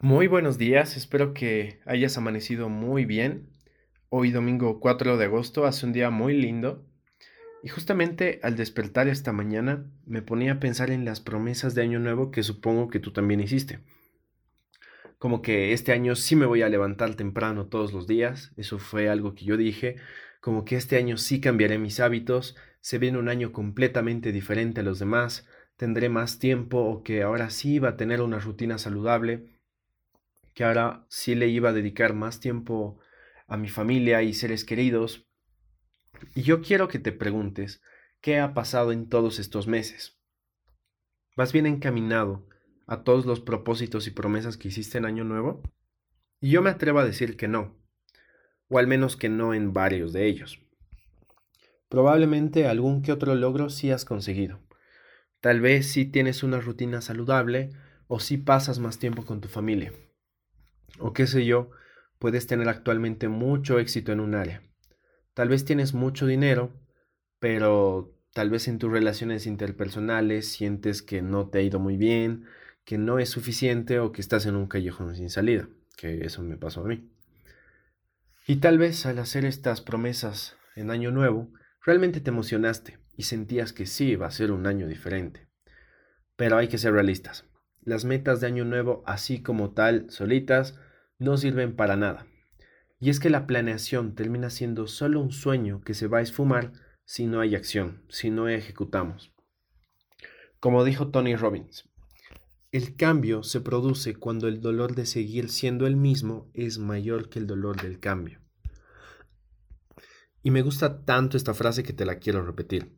Muy buenos días, espero que hayas amanecido muy bien. Hoy domingo 4 de agosto hace un día muy lindo y justamente al despertar esta mañana me ponía a pensar en las promesas de año nuevo que supongo que tú también hiciste. Como que este año sí me voy a levantar temprano todos los días, eso fue algo que yo dije, como que este año sí cambiaré mis hábitos, se viene un año completamente diferente a los demás, tendré más tiempo o que ahora sí va a tener una rutina saludable que ahora sí le iba a dedicar más tiempo a mi familia y seres queridos. Y yo quiero que te preguntes, ¿qué ha pasado en todos estos meses? ¿Vas bien encaminado a todos los propósitos y promesas que hiciste en Año Nuevo? Y yo me atrevo a decir que no, o al menos que no en varios de ellos. Probablemente algún que otro logro sí has conseguido. Tal vez sí tienes una rutina saludable o sí pasas más tiempo con tu familia o qué sé yo, puedes tener actualmente mucho éxito en un área. Tal vez tienes mucho dinero, pero tal vez en tus relaciones interpersonales sientes que no te ha ido muy bien, que no es suficiente o que estás en un callejón sin salida, que eso me pasó a mí. Y tal vez al hacer estas promesas en año nuevo, realmente te emocionaste y sentías que sí iba a ser un año diferente. Pero hay que ser realistas. Las metas de año nuevo, así como tal, solitas, no sirven para nada. Y es que la planeación termina siendo solo un sueño que se va a esfumar si no hay acción, si no ejecutamos. Como dijo Tony Robbins, el cambio se produce cuando el dolor de seguir siendo el mismo es mayor que el dolor del cambio. Y me gusta tanto esta frase que te la quiero repetir.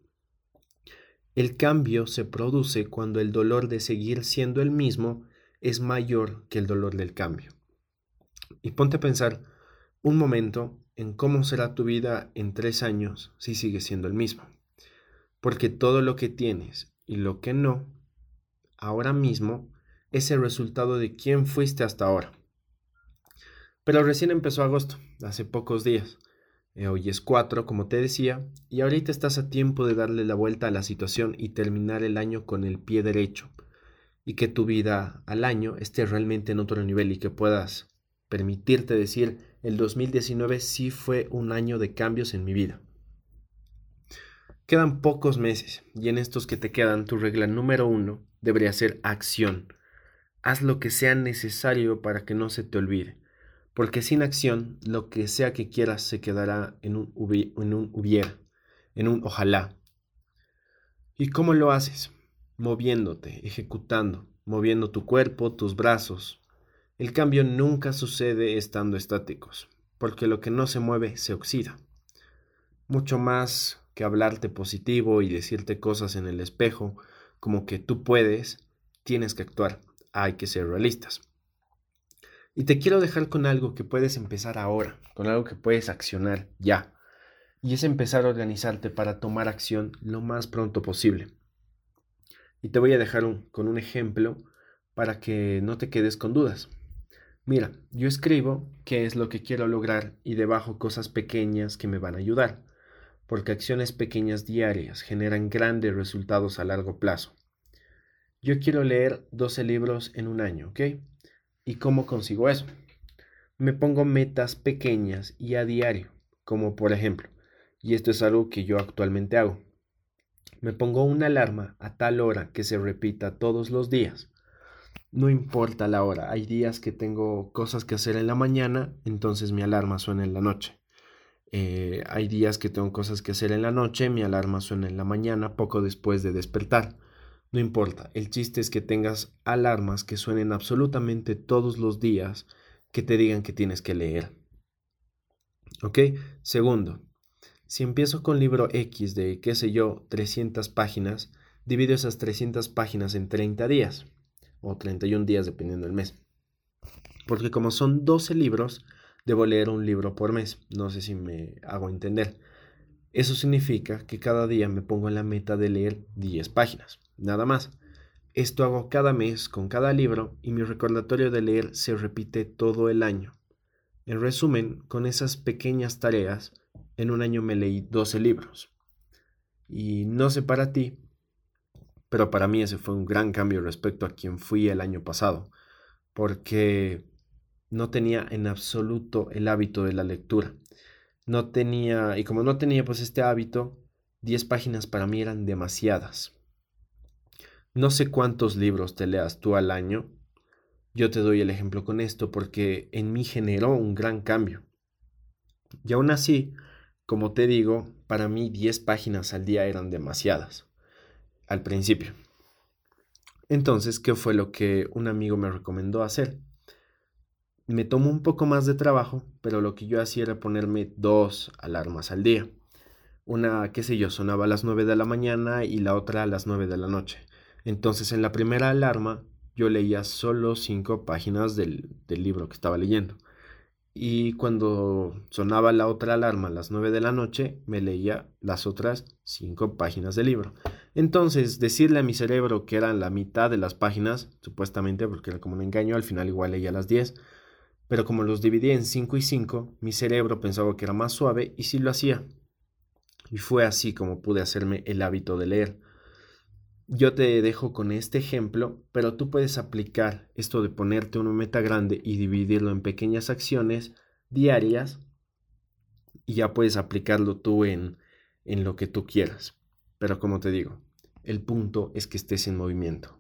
El cambio se produce cuando el dolor de seguir siendo el mismo es mayor que el dolor del cambio. Y ponte a pensar un momento en cómo será tu vida en tres años si sigue siendo el mismo. Porque todo lo que tienes y lo que no, ahora mismo, es el resultado de quién fuiste hasta ahora. Pero recién empezó agosto, hace pocos días. Eh, hoy es 4, como te decía, y ahorita estás a tiempo de darle la vuelta a la situación y terminar el año con el pie derecho. Y que tu vida al año esté realmente en otro nivel y que puedas permitirte decir, el 2019 sí fue un año de cambios en mi vida. Quedan pocos meses y en estos que te quedan tu regla número uno debería ser acción. Haz lo que sea necesario para que no se te olvide, porque sin acción lo que sea que quieras se quedará en un, hubiera, en un ojalá. ¿Y cómo lo haces? Moviéndote, ejecutando, moviendo tu cuerpo, tus brazos, el cambio nunca sucede estando estáticos, porque lo que no se mueve se oxida. Mucho más que hablarte positivo y decirte cosas en el espejo, como que tú puedes, tienes que actuar, hay que ser realistas. Y te quiero dejar con algo que puedes empezar ahora, con algo que puedes accionar ya. Y es empezar a organizarte para tomar acción lo más pronto posible. Y te voy a dejar con un ejemplo para que no te quedes con dudas. Mira, yo escribo qué es lo que quiero lograr y debajo cosas pequeñas que me van a ayudar, porque acciones pequeñas diarias generan grandes resultados a largo plazo. Yo quiero leer 12 libros en un año, ¿ok? ¿Y cómo consigo eso? Me pongo metas pequeñas y a diario, como por ejemplo, y esto es algo que yo actualmente hago. Me pongo una alarma a tal hora que se repita todos los días no importa la hora. Hay días que tengo cosas que hacer en la mañana, entonces mi alarma suena en la noche. Eh, hay días que tengo cosas que hacer en la noche, mi alarma suena en la mañana, poco después de despertar. No importa, el chiste es que tengas alarmas que suenen absolutamente todos los días que te digan que tienes que leer. ¿Ok? Segundo, si empiezo con libro X de, qué sé yo, 300 páginas, divido esas 300 páginas en 30 días o 31 días dependiendo del mes. Porque como son 12 libros, debo leer un libro por mes. No sé si me hago entender. Eso significa que cada día me pongo en la meta de leer 10 páginas, nada más. Esto hago cada mes con cada libro y mi recordatorio de leer se repite todo el año. En resumen, con esas pequeñas tareas, en un año me leí 12 libros. Y no sé para ti, pero para mí ese fue un gran cambio respecto a quien fui el año pasado, porque no tenía en absoluto el hábito de la lectura. No tenía, y como no tenía pues este hábito, 10 páginas para mí eran demasiadas. No sé cuántos libros te leas tú al año. Yo te doy el ejemplo con esto porque en mí generó un gran cambio. Y aún así, como te digo, para mí 10 páginas al día eran demasiadas. Al principio. Entonces, ¿qué fue lo que un amigo me recomendó hacer? Me tomó un poco más de trabajo, pero lo que yo hacía era ponerme dos alarmas al día. Una, qué sé yo, sonaba a las 9 de la mañana y la otra a las 9 de la noche. Entonces, en la primera alarma, yo leía solo cinco páginas del, libro que estaba leyendo. Y cuando sonaba la otra alarma a las 9 de la noche, me leía las otras cinco páginas del libro. Entonces, decirle a mi cerebro que eran la mitad de las páginas, supuestamente, porque era como un engaño, al final igual leía las 10, pero como los dividí en 5 y 5, mi cerebro pensaba que era más suave y sí lo hacía. Y fue así como pude hacerme el hábito de leer. Yo te dejo con este ejemplo, pero tú puedes aplicar esto de ponerte una meta grande y dividirlo en pequeñas acciones diarias y ya puedes aplicarlo tú en, en lo que tú quieras. Pero como te digo, el punto es que estés en movimiento.